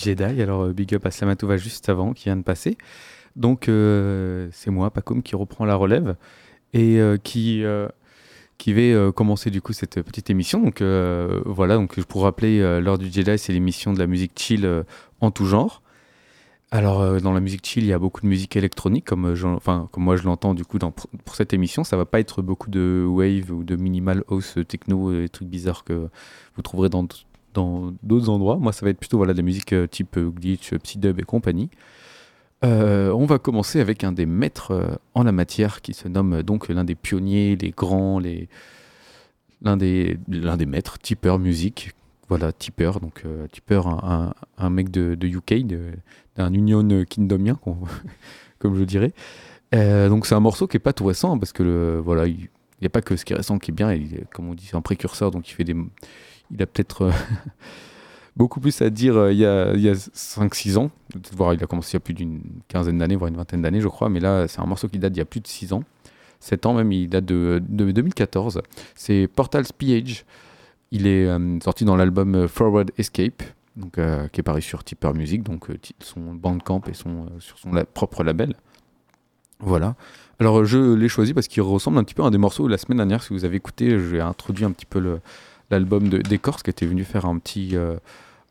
Jedi. Alors, euh, big up à Slamatova juste avant, qui vient de passer. Donc, euh, c'est moi, Pacom, qui reprend la relève et euh, qui, qui euh, commencer du coup cette petite émission. Donc, voilà, donc pour rappeler, l'heure du Jedi, c'est l'émission de la musique chill en tout genre. Alors, dans la musique chill, il y a beaucoup de musique électronique, comme, enfin, comme moi je l'entends du coup pour cette émission. Ça va pas être beaucoup de wave ou de minimal house techno, des trucs bizarres que vous trouverez dans dans d'autres endroits. Moi, ça va être plutôt voilà, de la musique euh, type euh, glitch, euh, psydub et compagnie. On va commencer avec un des maîtres en la matière qui se nomme donc l'un des pionniers, les grands, les l'un des l'un des maîtres, Tipper Music. Voilà, Tipper, donc euh, un, un- mec de, de UK, de- d'un Union Kingdomien, comme je dirais. Donc c'est un morceau qui est pas tout récent parce que le, voilà, il n'y a pas que ce qui est récent qui est bien. Il comme on dit, c'est un précurseur, donc il fait des, il a peut-être euh, beaucoup plus à dire euh, il y a, a 5-6 ans. Voire il a commencé il y a plus d'une quinzaine d'années, voire une vingtaine d'années, je crois. Mais là, c'est un morceau qui date d'il y a plus de 6 ans. 7 ans même, il date de, de 2014. C'est Portal's PH. Il est euh, sorti dans l'album Forward Escape, donc, qui est paru sur Tipper Music, donc son Bandcamp et son, sur son propre label. Voilà. Alors je l'ai choisi parce qu'il ressemble un petit peu à un des morceaux la semaine dernière. Si vous avez écouté, j'ai introduit un petit peu le- l'album de d'Ecorse qui était venu faire un petit, euh,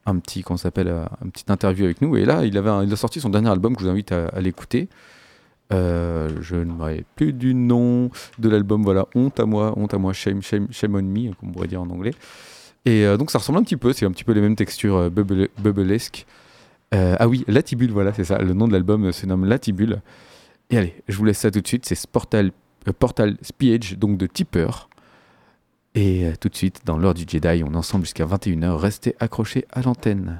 un petit, qu'on s'appelle, euh, un petit interview avec nous. Et là, il avait, il a sorti son dernier album que je vous invite à, l'écouter. Euh, je ne me plus du nom de l'album. Voilà, honte à moi, honte à moi, shame, shame, shame on me, comme on pourrait dire en anglais. Et donc ça ressemble un petit peu, c'est un petit peu les mêmes textures bubble- bubblesques. Euh, ah oui, Latibule, voilà, c'est ça. Le nom de l'album se nomme Latibule. Et allez, je vous laisse ça tout de suite. C'est Portal, Portal Speech, donc de Tipper. Et euh, tout de suite, dans l'heure du Jedi, on est ensemble jusqu'à 21h. Restez accrochés à l'antenne.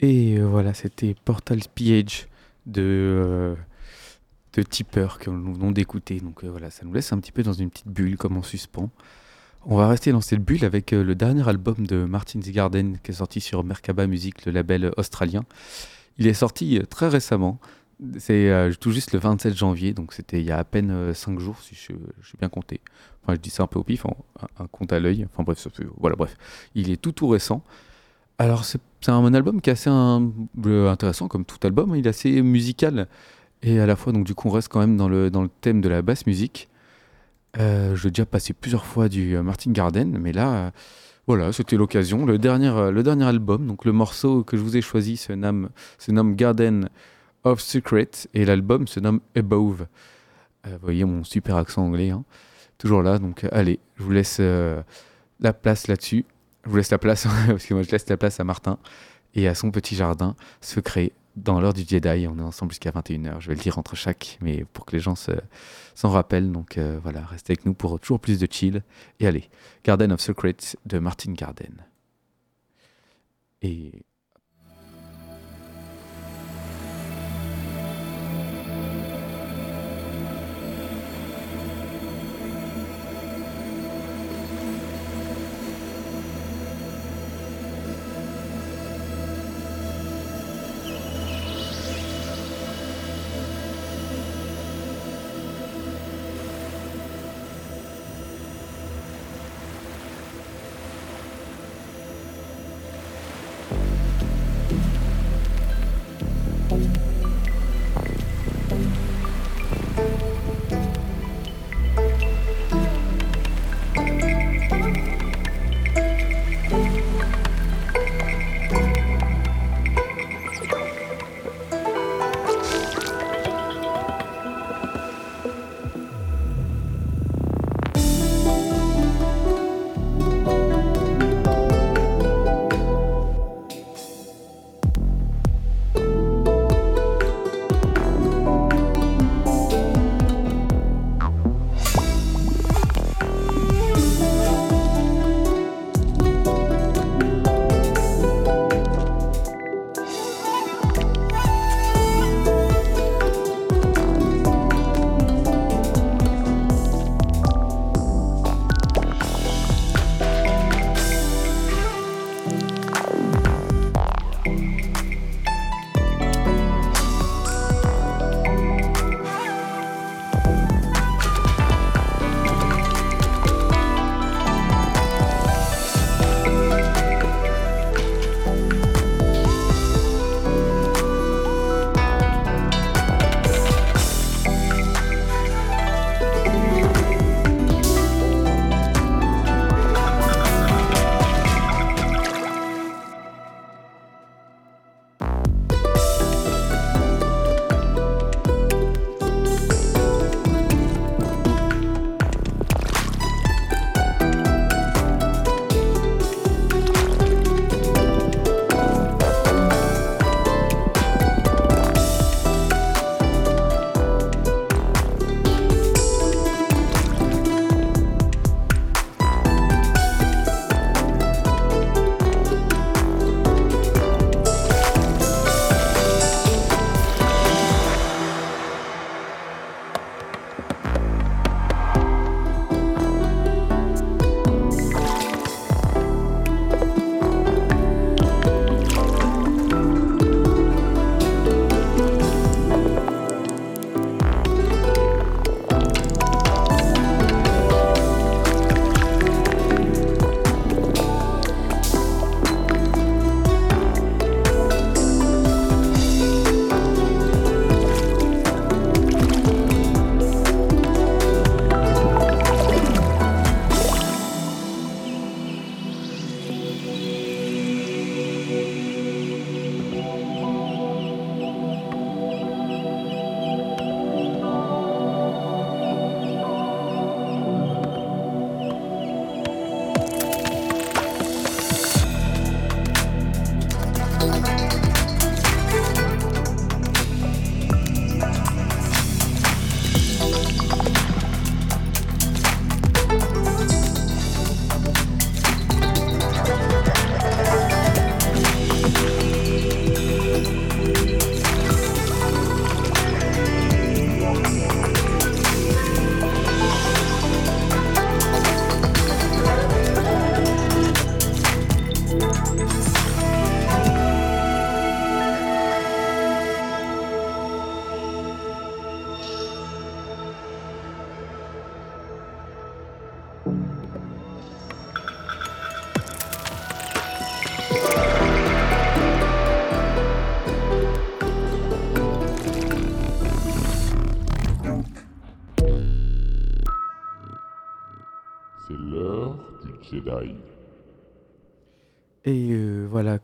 Et euh, voilà, c'était Portal Pillage de, euh, de Tipper que nous venons d'écouter. Donc euh, voilà, ça nous laisse un petit peu dans une petite bulle comme en suspens. On va rester dans cette bulle avec le dernier album de Martin Garden qui est sorti sur Merkaba Music, le label australien. Il est sorti très récemment. C'est euh, tout juste le 27 janvier, donc c'était il y a à peine 5 jours si je, suis bien compté. Enfin, je dis ça un peu au pif, un, compte à l'œil. Enfin bref, voilà, bref. Il est tout tout récent. Alors c'est un album qui est assez euh, intéressant comme tout album, hein. il est assez musical et à la fois donc du coup on reste quand même dans le, dans le thème de la basse musique. Euh, je l'ai déjà passé plusieurs fois du euh, Martin Garden, mais là euh, voilà c'était l'occasion. Le dernier, euh, le dernier album, donc le morceau que je vous ai choisi se nomme, se nomme Garden of Secret et l'album se nomme Above. Euh, vous voyez mon super accent anglais, hein. toujours là, donc euh, allez, je vous laisse euh, la place là-dessus. Je vous laisse la place, parce que moi je laisse la place à Martin et à son petit jardin secret dans l'heure du Jedi. On est ensemble jusqu'à 21h. Je vais le dire entre chaque, mais pour que les gens se- s'en rappellent. Donc voilà, restez avec nous pour toujours plus de chill. Et allez, Garden of Secrets de Martin Garden. Et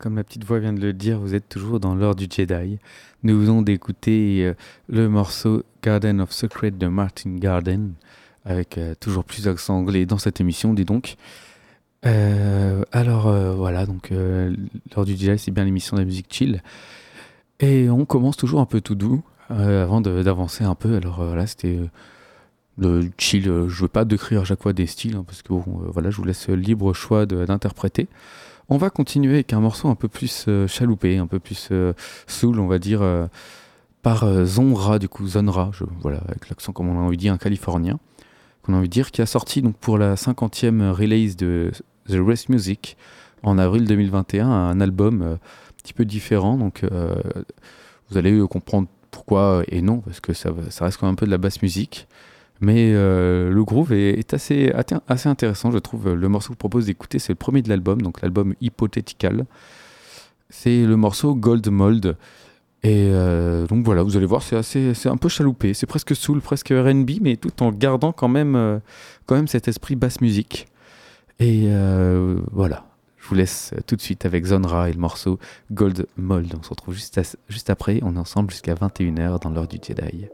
comme la petite voix vient de le dire, vous êtes toujours dans l'ordre du Jedi. Nous venons d'écouter euh, le morceau Garden of Secret de Martin Garden, avec euh, toujours plus d'accent anglais dans cette émission, dis donc. Euh, alors voilà, donc euh, du Jedi, c'est bien l'émission de la musique chill. Et on commence toujours un peu tout doux, avant de- d'avancer un peu. Alors voilà, c'était le chill. je veux pas décrire à chaque fois des styles, hein, parce que bon, voilà, je vous laisse libre choix de- d'interpréter. On va continuer avec un morceau un peu plus euh, chaloupé, un peu plus euh, soul, on va dire, euh, par euh, Zonra, du coup, Zonra, je, voilà, avec l'accent comme on a envie de dire, un californien, qu'on a envie de dire, qui a sorti donc pour la 50e release de The Rest Music en avril 2021, un album un petit peu différent, donc vous allez comprendre pourquoi et non, parce que ça, ça reste quand même un peu de la basse musique. Mais euh, le groove est, assez, intéressant, je trouve. Le morceau que je propose d'écouter, c'est le premier de l'album, donc l'album Hypothetical. C'est le morceau Gold Mold. Et euh, donc voilà, vous allez voir, c'est assez, c'est un peu chaloupé, c'est presque soul, presque R&B, mais tout en gardant quand même, euh, quand même cet esprit basse musique. Et voilà, je vous laisse tout de suite avec Zonra et le morceau Gold Mold. On se retrouve juste, juste après, on est ensemble jusqu'à 21h dans l'heure du Jedi.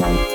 The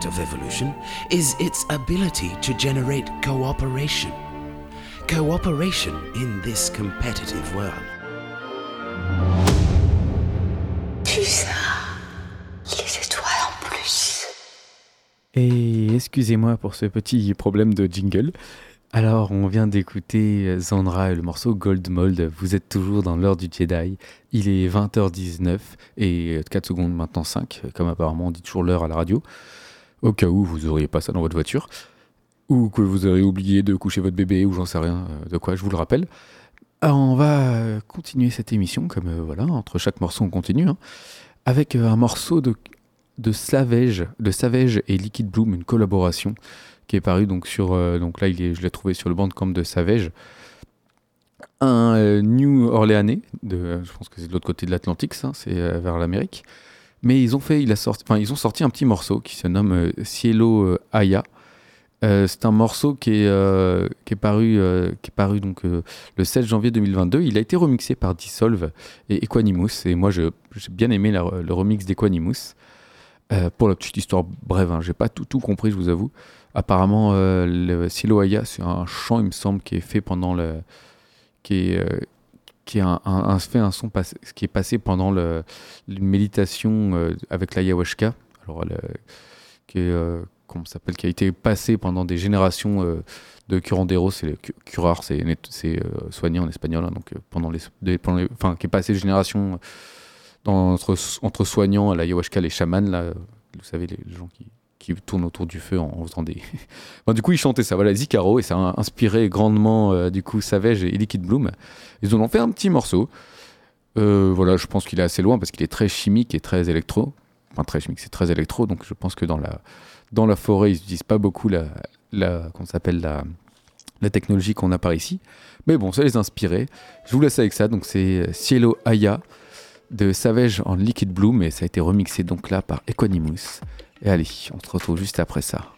aspect of evolution is its ability to generate cooperation. Cooperation in this competitive world. ça, les étoiles en plus. Et excusez-moi pour ce petit problème de jingle. Alors, on vient d'écouter Zandra et le morceau Gold Mold. Vous êtes toujours dans l'heure du Jedi. Il est 20h19 et 4 secondes maintenant 5, comme apparemment on dit toujours l'heure à la radio. Au cas où vous auriez pas ça dans votre voiture. Ou que vous auriez oublié de coucher votre bébé, ou j'en sais rien euh, de quoi, je vous le rappelle. Alors, on va euh, continuer cette émission, comme euh, voilà, entre chaque morceau on continue, hein, avec un morceau de, de Savage, de Savage et Liquid Bloom, une collaboration qui est paru donc sur donc là il est, je l'ai trouvé sur le bandcamp de Savage un New Orleanais de je pense que c'est de l'autre côté de l'Atlantique c'est vers l'Amérique mais ils ont fait sorti ils ont sorti un petit morceau qui se nomme euh, Cielo euh, Aya Euh, c'est un morceau qui est, qui est paru, qui est paru donc, le 16 janvier 2022. Il a été remixé par Dissolve et Equanimous. Et moi, j'ai bien aimé le remix d'Equanimous. Pour la petite histoire brève, hein, j'ai pas tout, tout compris, je vous avoue. Apparemment, le Silo Aya, c'est un chant, il me semble, qui est fait pendant le. qui est. euh, qui est un, un- un- fait un son passé- qui est passé pendant le, une méditation euh, avec l'ayahuasca. Alors, le- qui est, euh, comment s'appelle, qui a été passé pendant des générations euh, de curanderos, c'est le cu- curar, c'est euh, soigné en espagnol, hein, donc euh, pendant les, pendant les- enfin qui est passé de génération euh, dans- entre, entre soignants, l'ayahuasca, les chamans là, euh, vous savez les, les gens qui, qui tournent autour du feu en, faisant des. Du coup, ils chantaient ça, voilà, Zicaro, et ça a inspiré grandement euh, du coup Savage et Liquid Bloom. Ils en ont fait un petit morceau. Euh, voilà, je pense qu'il est assez loin parce qu'il est très chimique et très électro. Enfin, très chimique, c'est très électro, donc je pense que dans la, dans la forêt, ils n'utilisent pas beaucoup la, la, ça s'appelle, la, la technologie qu'on a par ici. Mais bon, ça les a inspirés. Je vous laisse avec ça, donc c'est Cielo Aya de Savage en Liquid Bloom, et ça a été remixé donc là par Equanimous. Et allez, on se retrouve juste après ça.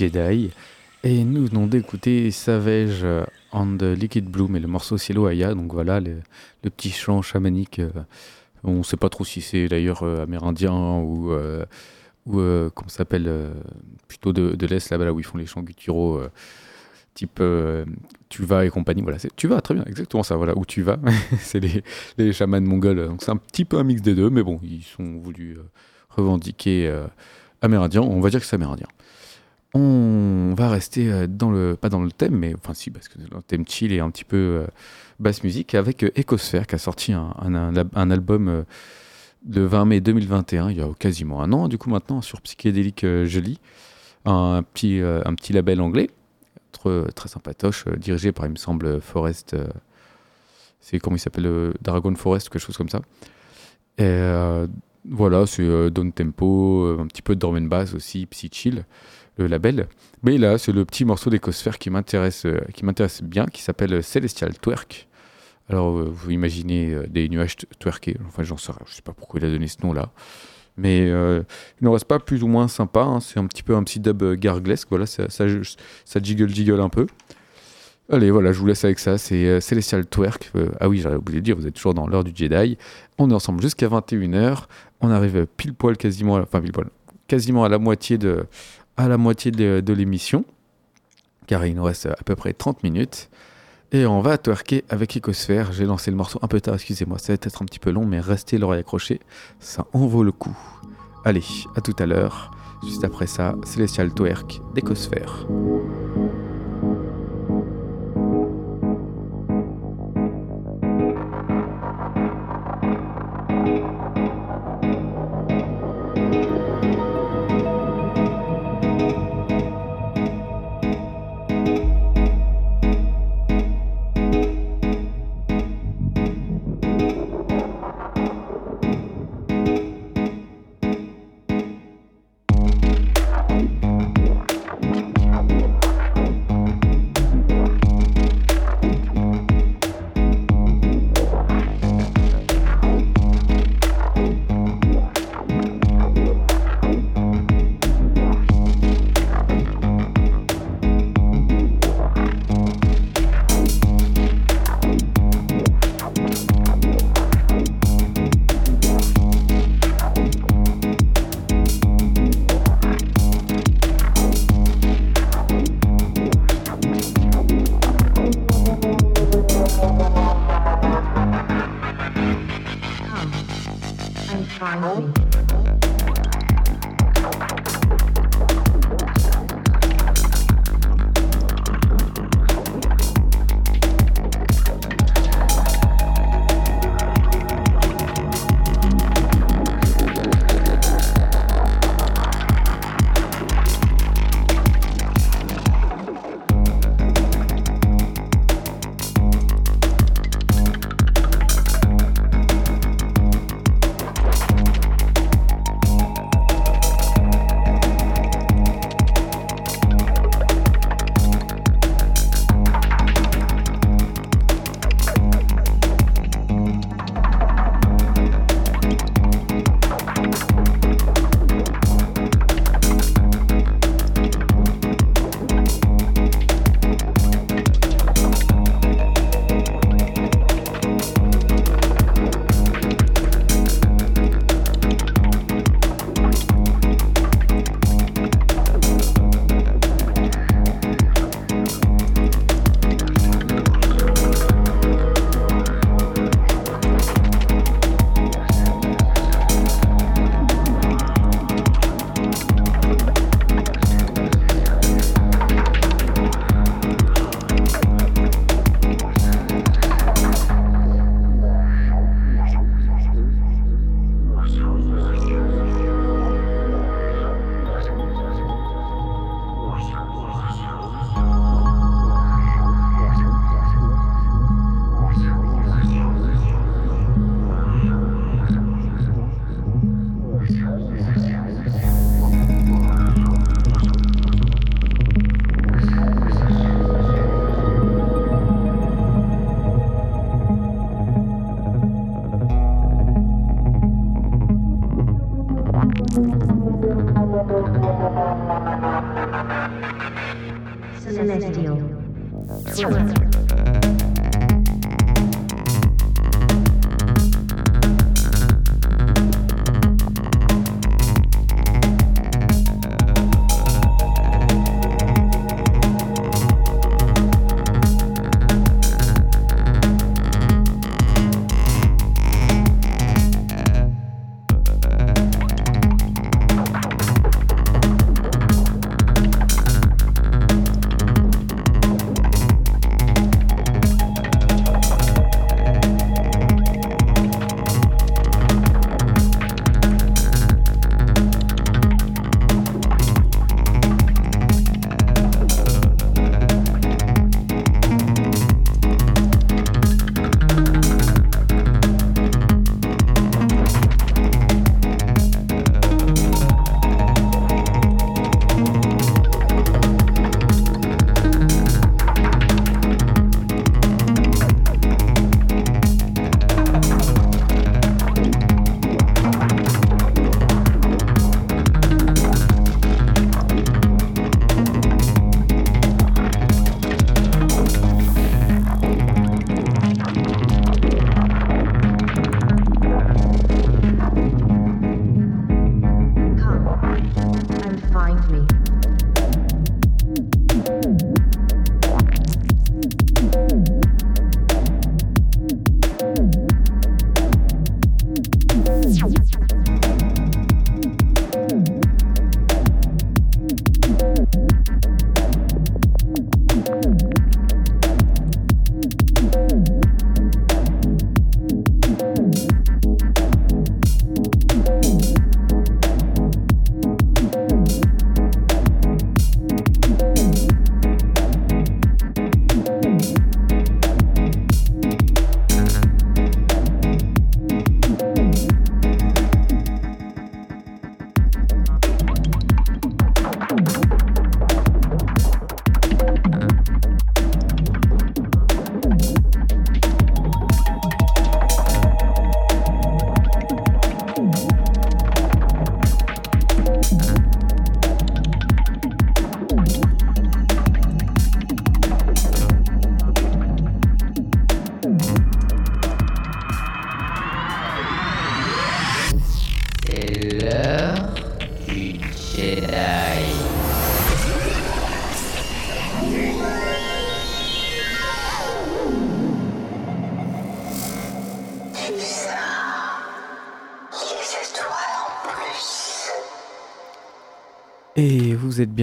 Jedi. Et nous venons d'écouter Savage and the Liquid Bloom et le morceau Cielo Aya. Donc voilà, le, petit chant chamanique. euh, on ne sait pas trop si c'est d'ailleurs euh, amérindien ou, euh, ou euh, comment s'appelle, euh, plutôt de, l'Est, là-bas là où ils font les chants gutturaux, euh, type euh, Tu vas et compagnie. Voilà, c'est Tu vas, très bien, exactement ça. Voilà, où tu vas. c'est les, les chamans mongols. Donc c'est un petit peu un mix des deux, mais bon, ils sont voulu euh, revendiquer euh, amérindien. On va dire que c'est amérindien. On va rester euh, dans le, pas dans le thème, mais enfin si, parce que le thème chill et un petit peu euh, basse musique, avec euh, Ecosphere qui a sorti un, un- album euh, le 20 mai 2021, il y a quasiment un an, du coup maintenant, sur Psychédélique Jolie, un petit, un petit label anglais, très, très sympatoche, dirigé par, il me semble, Forest, c'est comment il s'appelle, Dragon Forest, quelque chose comme ça. Et voilà, c'est down tempo, un petit peu de bass aussi, psy chill, le label. Mais là, c'est le petit morceau d'Ecosphère qui m'intéresse, euh, qui m'intéresse bien, qui s'appelle Celestial Twerk. Alors, euh, vous imaginez euh, des nuages twerkés. Enfin, j'en sais rien, je sais pas pourquoi il a donné ce nom-là. Mais euh, il n'en reste pas plus ou moins sympa. hein. C'est un petit peu un petit dub euh, garglesque. Voilà, ça, ça, jiggle jiggle un peu. Allez, voilà, je vous laisse avec ça. C'est euh, Celestial Twerk. Euh, ah oui, j'avais oublié de dire, vous êtes toujours dans l'heure du Jedi. On est ensemble jusqu'à 21h. On arrive pile poil quasiment, à enfin pile poil, quasiment à la moitié de, la moitié de, de l'émission. Car il nous reste à peu près 30 minutes. Et on va twerker avec Ecosphère. J'ai lancé le morceau un peu tard, excusez-moi. Ça va être un petit peu long, mais restez l'oreille accrochée. Ça en vaut le coup. Allez, à tout à l'heure. Juste après ça, Celestial Twerk d'Ecosphère.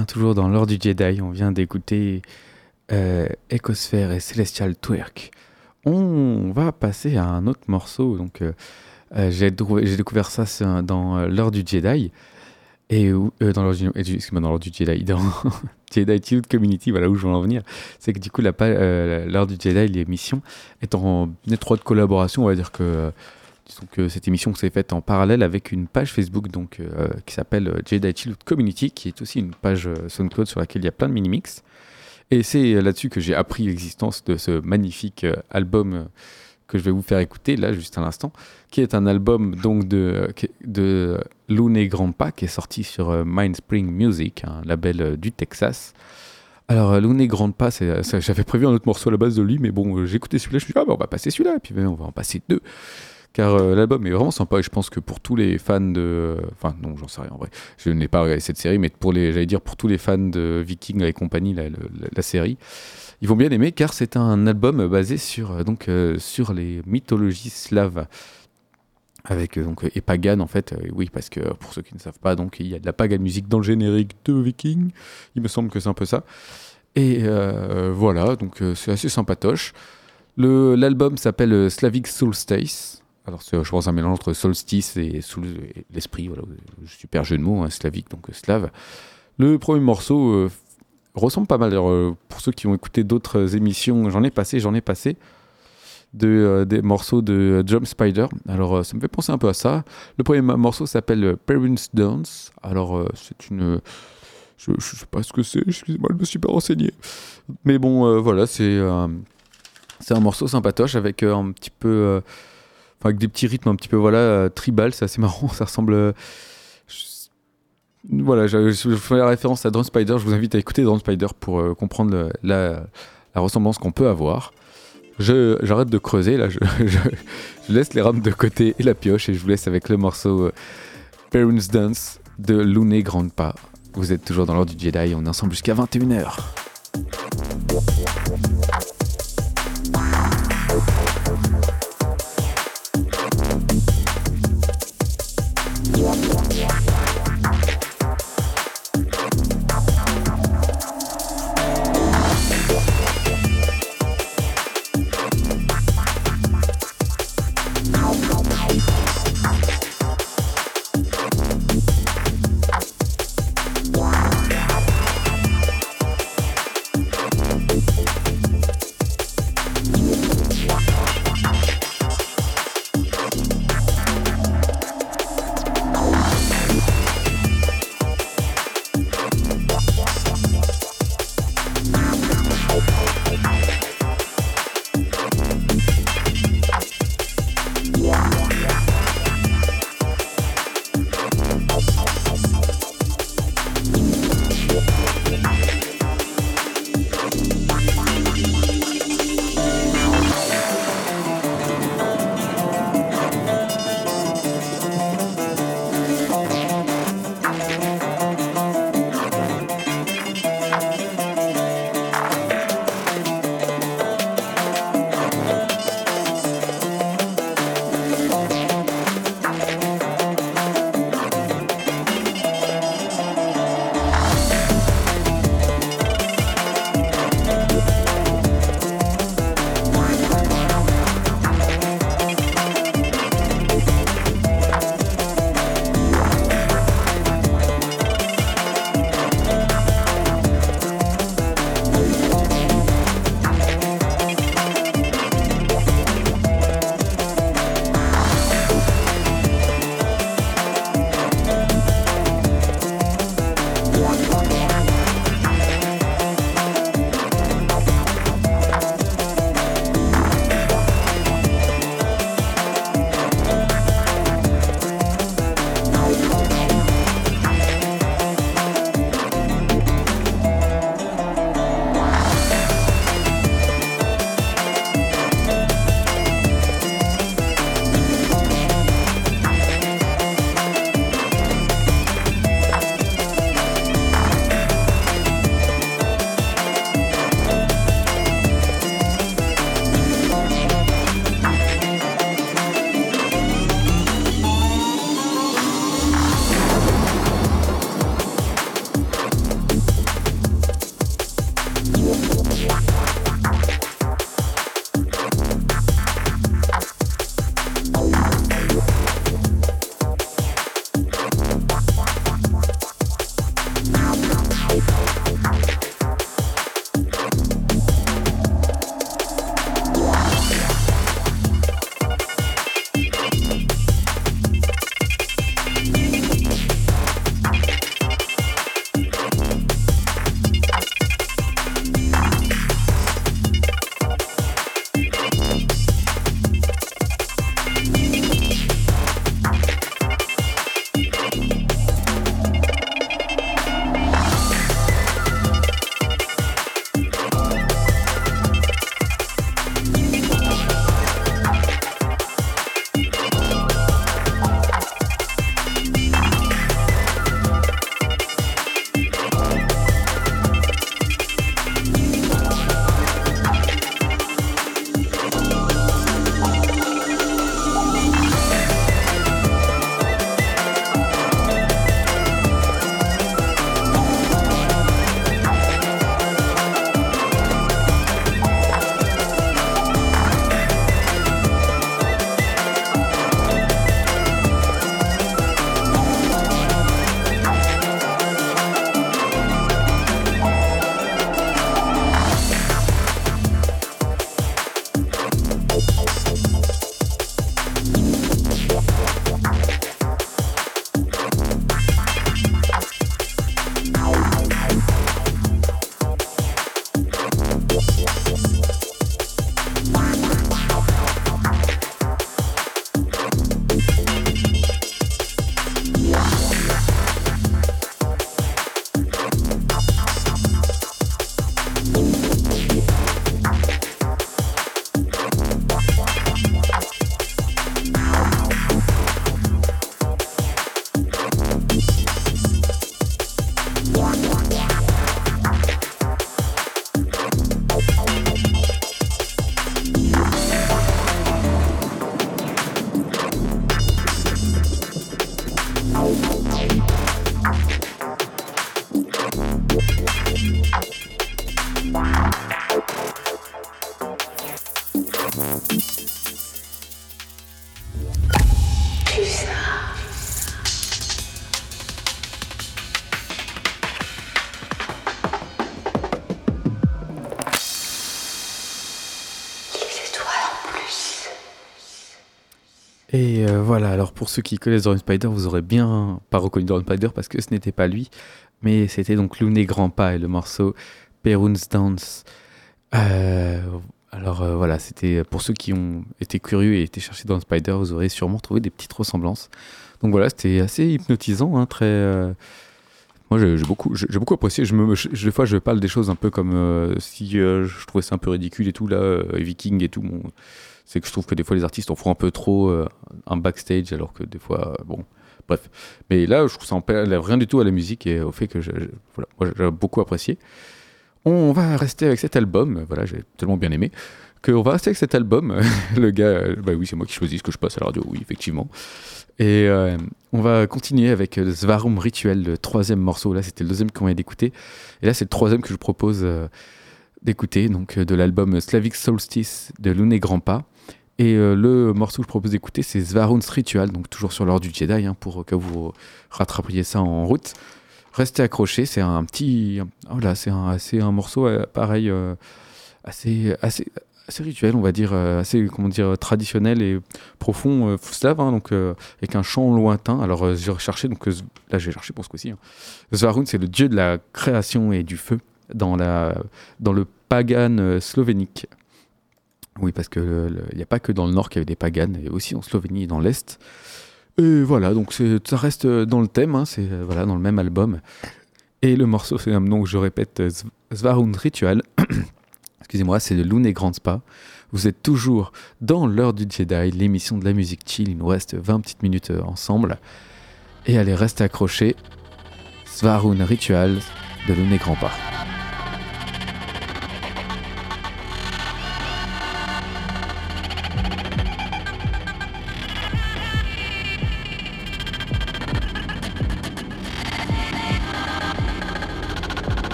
Toujours dans l'ordre du Jedi. On vient d'écouter euh, et Celestial Twerk. On va passer à un autre morceau. Donc, euh, euh, j'ai découvert ça dans euh, du Jedi. Et euh, dans l'ordre du, Jedi, dans Jedi Tilt Community, voilà où je veux en venir. C'est que du coup, l'ordre du Jedi, l'émission, est en étroite collaboration. On va dire que, que cette émission s'est faite en parallèle avec une page Facebook donc, euh, qui s'appelle euh, Jedi Chill Community, qui est aussi une page euh, SoundCloud sur laquelle il y a plein de mini-mix. Et c'est là-dessus que j'ai appris l'existence de ce magnifique album que je vais vous faire écouter là juste à l'instant, qui est un album donc de, de Looney Grandpa qui est sorti sur Mindspring Music, un label euh, du Texas. Alors, Looney Grandpa, j'avais prévu un autre morceau à la base de lui, mais bon, écouté celui-là, je me suis dit, ah, bah, on va passer celui-là, et puis ben, on va en passer deux. Car euh, l'album est vraiment sympa, et je pense que pour tous les fans de. Enfin, non, j'en sais rien en vrai. Je n'ai pas regardé cette série, mais pour les, j'allais dire pour tous les fans de Vikings et compagnie, la, série, ils vont bien aimer, car c'est un album basé sur, euh, donc, euh, sur les mythologies slaves avec donc et pagan en fait oui parce que pour ceux qui ne savent pas donc il y a de la pagan musique dans le générique de Viking il me semble que c'est un peu ça et voilà donc c'est assez sympatoche l'album s'appelle Slavic Solstice alors je pense un mélange entre solstice et sous l'esprit voilà euh, super jeu de mots hein, slavique donc euh, slave le premier morceau euh, ressemble pas mal Alors, pour ceux qui ont écouté d'autres émissions j'en ai passé j'en ai passé de, des morceaux de Jump Spider. Alors, ça me fait penser un peu à ça. Le premier morceau s'appelle Parents Dance. Alors, c'est une. Je, je sais pas ce que c'est, excusez-moi, je me suis pas renseigné. Mais bon, voilà, c'est c'est un morceau sympatoche avec un petit peu. Enfin, avec des petits rythmes un petit peu, voilà, euh, tribal, c'est assez marrant. Ça ressemble. euh, voilà, je, fais la référence à Drone Spider. Je vous invite à écouter Drone Spider pour euh, comprendre la, la ressemblance qu'on peut avoir. J'arrête de creuser, là, je, laisse les rames de côté et la pioche et je vous laisse avec le morceau Parents Dance de Lune Grandpa. Vous êtes toujours dans l'ordre du Jedi, on est ensemble jusqu'à 21h. Pour ceux qui connaissent Dorn Spider, vous aurez bien pas reconnu Dorn Spider parce que ce n'était pas lui, mais c'était donc Looney Grandpa et le morceau Perun's Dance. Euh, alors euh, voilà, c'était pour ceux qui ont été curieux et été chercher Dorn Spider, vous aurez sûrement trouvé des petites ressemblances. Donc voilà, c'était assez hypnotisant, hein, très. euh, Moi, j'ai beaucoup, beaucoup apprécié. Des fois, je parle des choses un peu comme euh, si euh, je trouvais ça un peu ridicule et tout là, euh, Viking et tout. Bon, c'est que je trouve que des fois les artistes en font un peu trop euh, un backstage, alors que des fois, euh, bon, bref. Mais là, je trouve ça enlève rien du tout à la musique et au fait que je- voilà, moi, j'ai beaucoup apprécié. On va rester avec cet album. Voilà, j'ai tellement bien aimé qu'on va rester avec cet album. Le gars, euh, bah oui, c'est moi qui choisis ce que je passe à la radio, oui, effectivement. Et on va continuer avec Svarum Rituel, le troisième morceau. Là, c'était le deuxième qu'on vient d'écouter. Et là, c'est le troisième que je propose d'écouter, donc de l'album Slavic Solstice de Luné Grandpa. Et euh, le morceau que je propose d'écouter, c'est Svarun's Ritual, donc toujours sur l'heure du Jedi, hein, pour que vous rattrapiez ça en route. Restez accrochés, c'est un petit. Oh là, c'est un, un morceau euh, pareil, euh, assez, assez, assez rituel, on va dire, euh, assez comment dire, traditionnel et profond, euh, slave, hein, donc euh, avec un chant lointain. Alors euh, j'ai recherché, donc euh, là j'ai cherché pour ce coup-ci. hein. Svarun, c'est le dieu de la création et du feu dans, la, dans le pagan euh, slovénique. Oui, parce qu'il n'y a pas que dans le nord qu'il y avait des paganes, il y a aussi en Slovénie et dans l'est. Et voilà, donc ça reste dans le thème, hein, c'est euh, voilà, dans le même album. Et le morceau, c'est donc je répète, euh, Sv- Svarun Ritual. Excusez-moi, c'est de Lune et Grand Spa. Vous êtes toujours dans l'heure du Jedi, l'émission de la musique chill. Il nous reste 20 petites minutes euh, ensemble. Et allez, restez accrochés. Svarun Ritual de Lune et Grand Pas.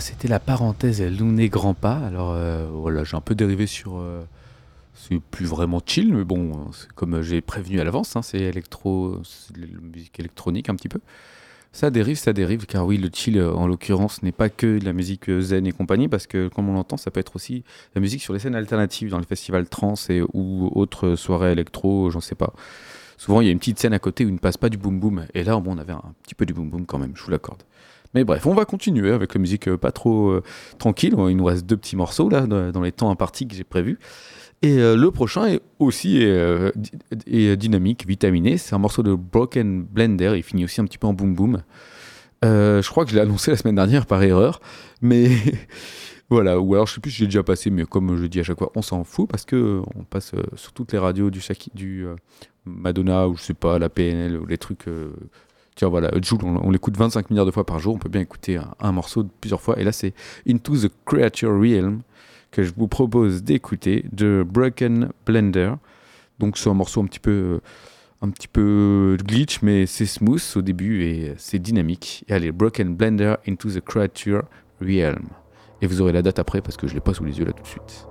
C'était la parenthèse Luné Grand Pas. Alors euh, voilà, j'ai un peu dérivé sur. euh, c'est plus vraiment chill, mais bon, comme j'ai prévenu à l'avance, hein, c'est électro, la musique électronique un petit peu. Ça dérive, ça dérive, car oui, le chill euh, en l'occurrence n'est pas que de la musique zen et compagnie, parce que comme on l'entend, ça peut être aussi la musique sur les scènes alternatives, dans les festivals trans et, ou autres soirées électro, j'en sais pas. Souvent, il y a une petite scène à côté où il ne passe pas du boom boom, et là, bon, on avait un petit peu du boom boom quand même, je vous l'accorde. Mais bref, on va continuer avec la musique euh, pas trop euh, tranquille. Il nous reste deux petits morceaux là dans les temps impartis que j'ai prévus. Et euh, le prochain est aussi euh, dynamique, vitaminé. C'est un morceau de Broken Blender. Il finit aussi un petit peu en boom boom. Je crois que je l'ai annoncé la semaine dernière par erreur, mais voilà. Ou alors je sais plus si j'ai déjà passé, mais comme je dis à chaque fois, on s'en fout parce que on passe sur toutes les radios du, du Madonna ou je sais pas la PNL ou les trucs. Tiens, voilà, Joule, on, l'écoute 25 milliards de fois par jour. On peut bien écouter un, morceau plusieurs fois. Et là, c'est Into the Creature Realm que je vous propose d'écouter de Broken Blender. Donc, c'est un morceau un petit peu, euh, un petit peu glitch, mais c'est smooth au début et c'est dynamique. Et allez, Broken Blender Into the Creature Realm. Et vous aurez la date après parce que je l'ai pas sous les yeux là tout de suite.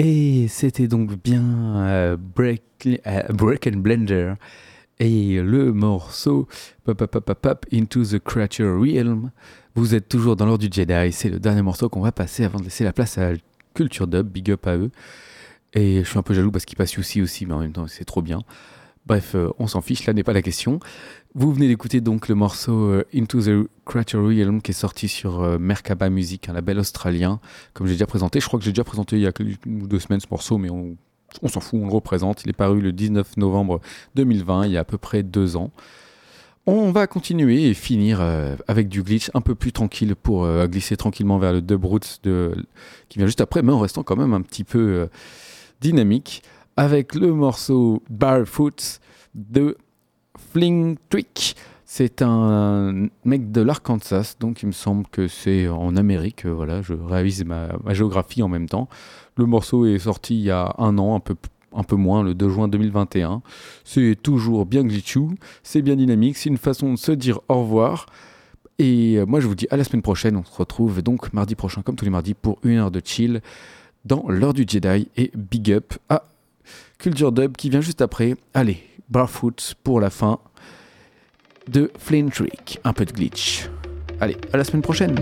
Et c'était donc bien euh, Break, euh, Break and Blender et le morceau Pop, pop, pop, pop, Into the Creature Realm. Vous êtes toujours dans l'ordre du Jedi, c'est le dernier morceau qu'on va passer avant de laisser la place à Culture Dub, big up à eux. Et je suis un peu jaloux parce qu'il passe aussi aussi, mais en même temps c'est trop bien. Bref, euh, on s'en fiche, là n'est pas la question. Vous venez d'écouter donc le morceau euh, Into the Creature Realm qui est sorti sur euh, Merkaba Music, un label australien, comme j'ai déjà présenté. Je crois que j'ai déjà présenté il y a deux semaines ce morceau, mais on, s'en fout, on le représente. Il est paru le 19 novembre 2020, il y a à peu près deux ans. On va continuer et finir avec du glitch un peu plus tranquille pour glisser tranquillement vers le dub roots qui vient juste après, mais en restant quand même un petit peu dynamique avec le morceau Barefoot de Fling Trick. C'est un mec de l'Arkansas, donc il me semble que c'est en Amérique. euh, Voilà, je réalise ma, géographie en même temps. Le morceau est sorti il y a un an, un peu, un peu moins, le 2 juin 2021. C'est toujours bien glitchou, c'est bien dynamique, c'est une façon de se dire au revoir. Et euh, moi, je vous dis à la semaine prochaine. On se retrouve donc mardi prochain, comme tous les mardis, pour une heure de chill dans l'heure du Jedi. Et big up à Culture Dub qui vient juste après. Allez, Barfoot pour la fin de Flame Trick. Un peu de glitch. Allez, à la semaine prochaine.